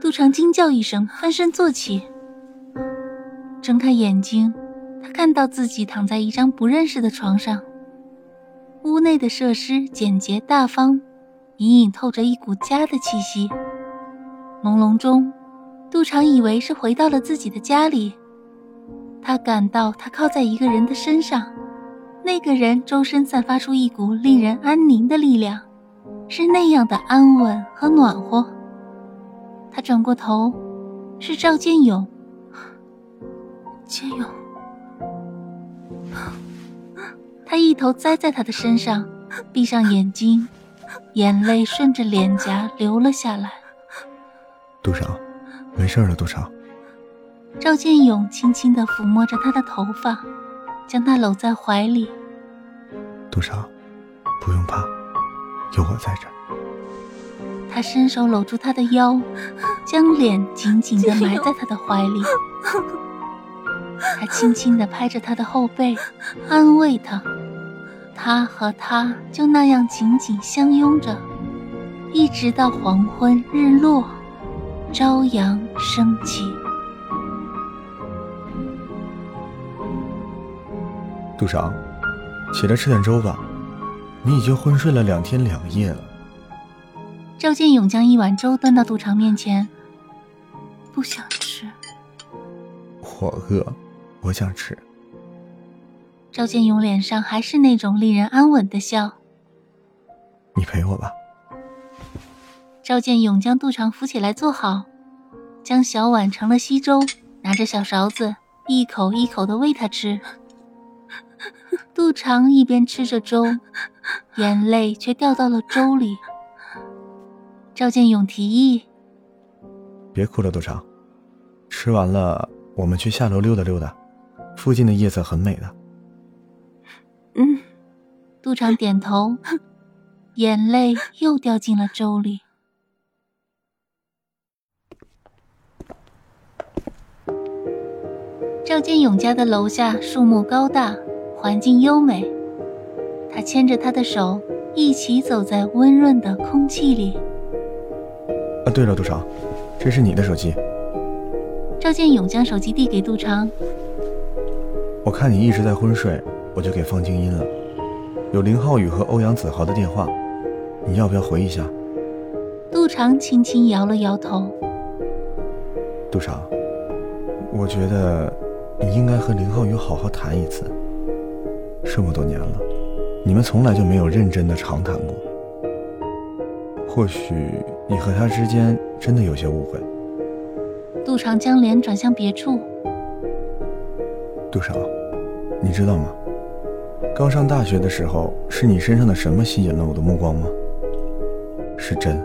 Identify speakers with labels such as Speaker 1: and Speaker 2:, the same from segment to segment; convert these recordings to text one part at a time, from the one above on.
Speaker 1: 杜长惊叫一声，翻身坐起，睁开眼睛，他看到自己躺在一张不认识的床上。屋内的设施简洁大方，隐隐透着一股家的气息。朦胧中，杜长以为是回到了自己的家里。他感到他靠在一个人的身上，那个人周身散发出一股令人安宁的力量，是那样的安稳和暖和。他转过头，是赵建勇。建勇。他一头栽在他的身上，闭上眼睛，眼泪顺着脸颊流了下来。
Speaker 2: 杜少，没事了，杜少。
Speaker 1: 赵建勇轻轻的抚摸着他的头发，将他搂在怀里。
Speaker 2: 杜少，不用怕，有我在这。
Speaker 1: 他伸手搂住他的腰，将脸紧紧地埋在他的怀里。他轻轻地拍着他的后背，安慰他。他和他就那样紧紧相拥着，一直到黄昏日落，朝阳升起。
Speaker 2: 杜长，起来吃点粥吧，你已经昏睡了两天两夜了。
Speaker 1: 赵建勇将一碗粥端到杜长面前，不想吃。
Speaker 2: 我饿，我想吃。
Speaker 1: 赵建勇脸上还是那种令人安稳的笑。
Speaker 2: 你陪我吧。
Speaker 1: 赵建勇将杜长扶起来坐好，将小碗盛了稀粥，拿着小勺子一口一口的喂他吃。杜长一边吃着粥，眼泪却掉到了粥里。赵建勇提议：“
Speaker 2: 别哭了，杜长，吃完了我们去下楼溜达溜达，附近的夜色很美的。”
Speaker 1: 嗯，杜长点头，眼泪又掉进了粥里。赵建勇家的楼下树木高大，环境优美。他牵着他的手，一起走在温润的空气里。
Speaker 2: 啊，对了，杜长，这是你的手机。
Speaker 1: 赵建勇将手机递给杜长。
Speaker 2: 我看你一直在昏睡。我就给放静音了，有林浩宇和欧阳子豪的电话，你要不要回一下？
Speaker 1: 杜长轻轻摇了摇头。
Speaker 2: 杜长，我觉得你应该和林浩宇好好谈一次。这么多年了，你们从来就没有认真的长谈过。或许你和他之间真的有些误会。
Speaker 1: 杜长将脸转向别处。
Speaker 2: 杜长，你知道吗？刚上大学的时候，是你身上的什么吸引了我的目光吗？是真，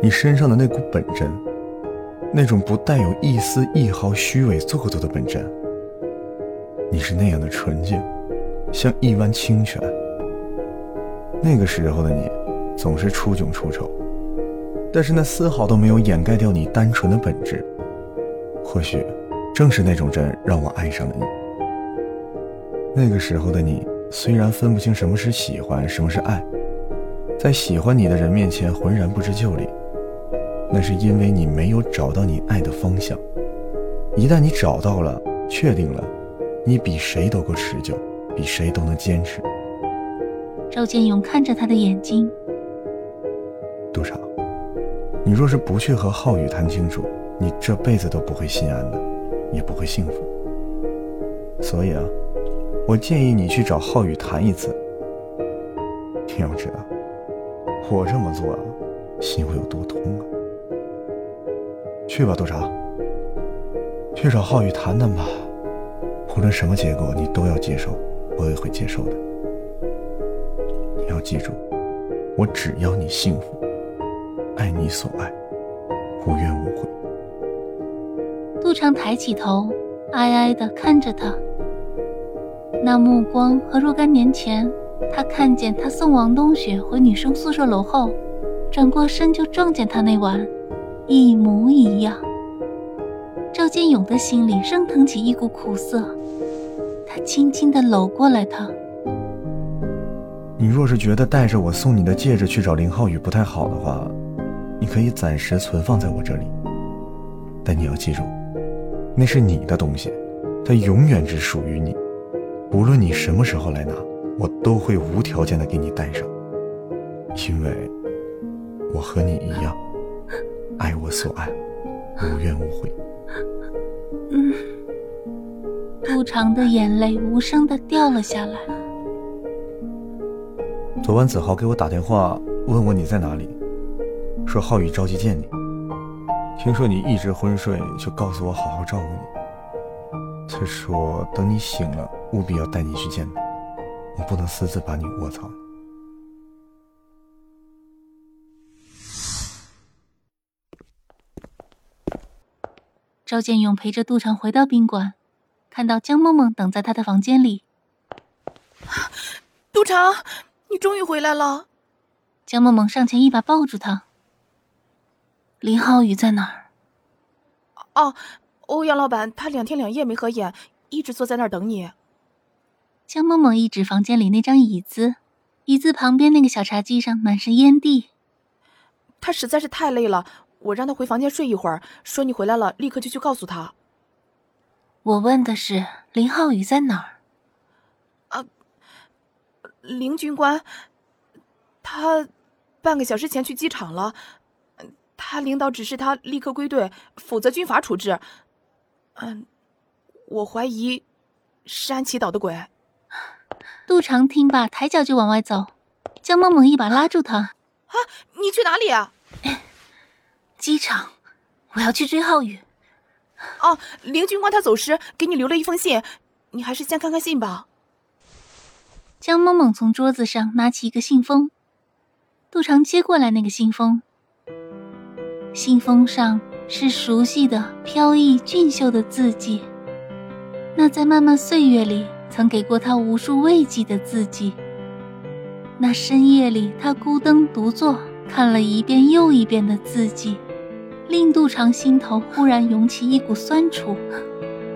Speaker 2: 你身上的那股本真，那种不带有一丝一毫虚伪做作的本真。你是那样的纯净，像一湾清泉。那个时候的你，总是出囧出丑，但是那丝毫都没有掩盖掉你单纯的本质。或许，正是那种真，让我爱上了你。那个时候的你，虽然分不清什么是喜欢，什么是爱，在喜欢你的人面前浑然不知就里，那是因为你没有找到你爱的方向。一旦你找到了，确定了，你比谁都够持久，比谁都能坚持。
Speaker 1: 赵建勇看着他的眼睛，
Speaker 2: 你若是不去和浩宇谈清楚，你这辈子都不会心安的，也不会幸福。所以啊。我建议你去找浩宇谈一次。你要知道，我这么做啊，心会有多痛啊！去吧，督察，去找浩宇谈谈吧。无论什么结果，你都要接受，我也会接受的。你要记住，我只要你幸福，爱你所爱，无怨无悔。
Speaker 1: 杜长抬起头，哀哀的看着他，那目光和若干年前他看见他送王冬雪回女生宿舍楼后，转过身就撞见他那晚一模一样。赵建勇的心里升腾起一股苦涩，他轻轻的搂过来他。
Speaker 2: 你若是觉得带着我送你的戒指去找林浩宇不太好的话，你可以暂时存放在我这里，但你要记住。那是你的东西，它永远只属于你。无论你什么时候来拿，我都会无条件的给你带上，因为我和你一样，爱我所爱，无怨无悔。
Speaker 1: 嗯，杜长的眼泪无声的掉了下来。
Speaker 2: 昨晚子豪给我打电话，问我你在哪里，说浩宇着急见你。听说你一直昏睡，就告诉我好好照顾你。他说等你醒了，务必要带你去见他，我不能私自把你卧藏。
Speaker 1: 赵建勇陪着杜长回到宾馆，看到江梦梦等在他的房间里。
Speaker 3: 杜长，你终于回来了。
Speaker 1: 江梦梦上前一把抱住他。林浩宇在哪儿？
Speaker 3: 哦，欧阳老板，他两天两夜没合眼，一直坐在那儿等你。
Speaker 1: 江梦梦一指房间里那张椅子，椅子旁边那个小茶几上满是烟蒂。
Speaker 3: 他实在是太累了，我让他回房间睡一会儿，说你回来了，立刻就去告诉他。
Speaker 1: 我问的是林浩宇在哪儿？
Speaker 3: 啊，林军官，他半个小时前去机场了。他领导指示他立刻归队，否则军法处置。嗯，我怀疑是安琪捣的鬼。
Speaker 1: 杜长听罢，抬脚就往外走，江梦梦一把拉住他：“
Speaker 3: 啊，你去哪里啊？”“
Speaker 1: 机场，我要去追浩宇。”“
Speaker 3: 哦，林军官他走时给你留了一封信，你还是先看看信吧。”
Speaker 1: 江萌萌从桌子上拿起一个信封，杜长接过来那个信封。信封上是熟悉的、飘逸俊秀的字迹，那在漫漫岁月里曾给过他无数慰藉的字迹。那深夜里他孤灯独坐，看了一遍又一遍的字迹，令杜长心头忽然涌起一股酸楚，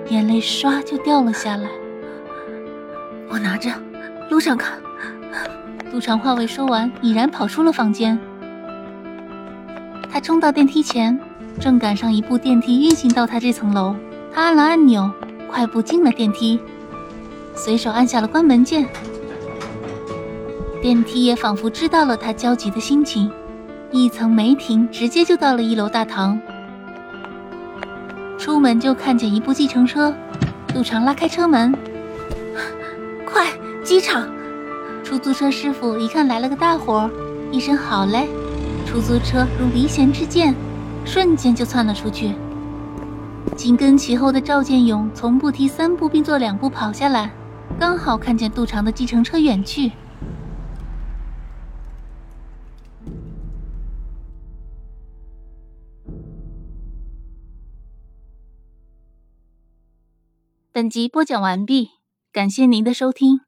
Speaker 1: 眼泪唰就掉了下来。我拿着，路上看。杜长话未说完，已然跑出了房间。他冲到电梯前，正赶上一部电梯运行到他这层楼。他按了按钮，快步进了电梯，随手按下了关门键。电梯也仿佛知道了他焦急的心情，一层没停，直接就到了一楼大堂。出门就看见一部计程车，杜长拉开车门，快，机场！出租车师傅一看来了个大活，一声好嘞。出租车如离弦之箭，瞬间就窜了出去。紧跟其后的赵建勇从不提三步并作两步跑下来，刚好看见杜长的计程车远去。本集播讲完毕，感谢您的收听。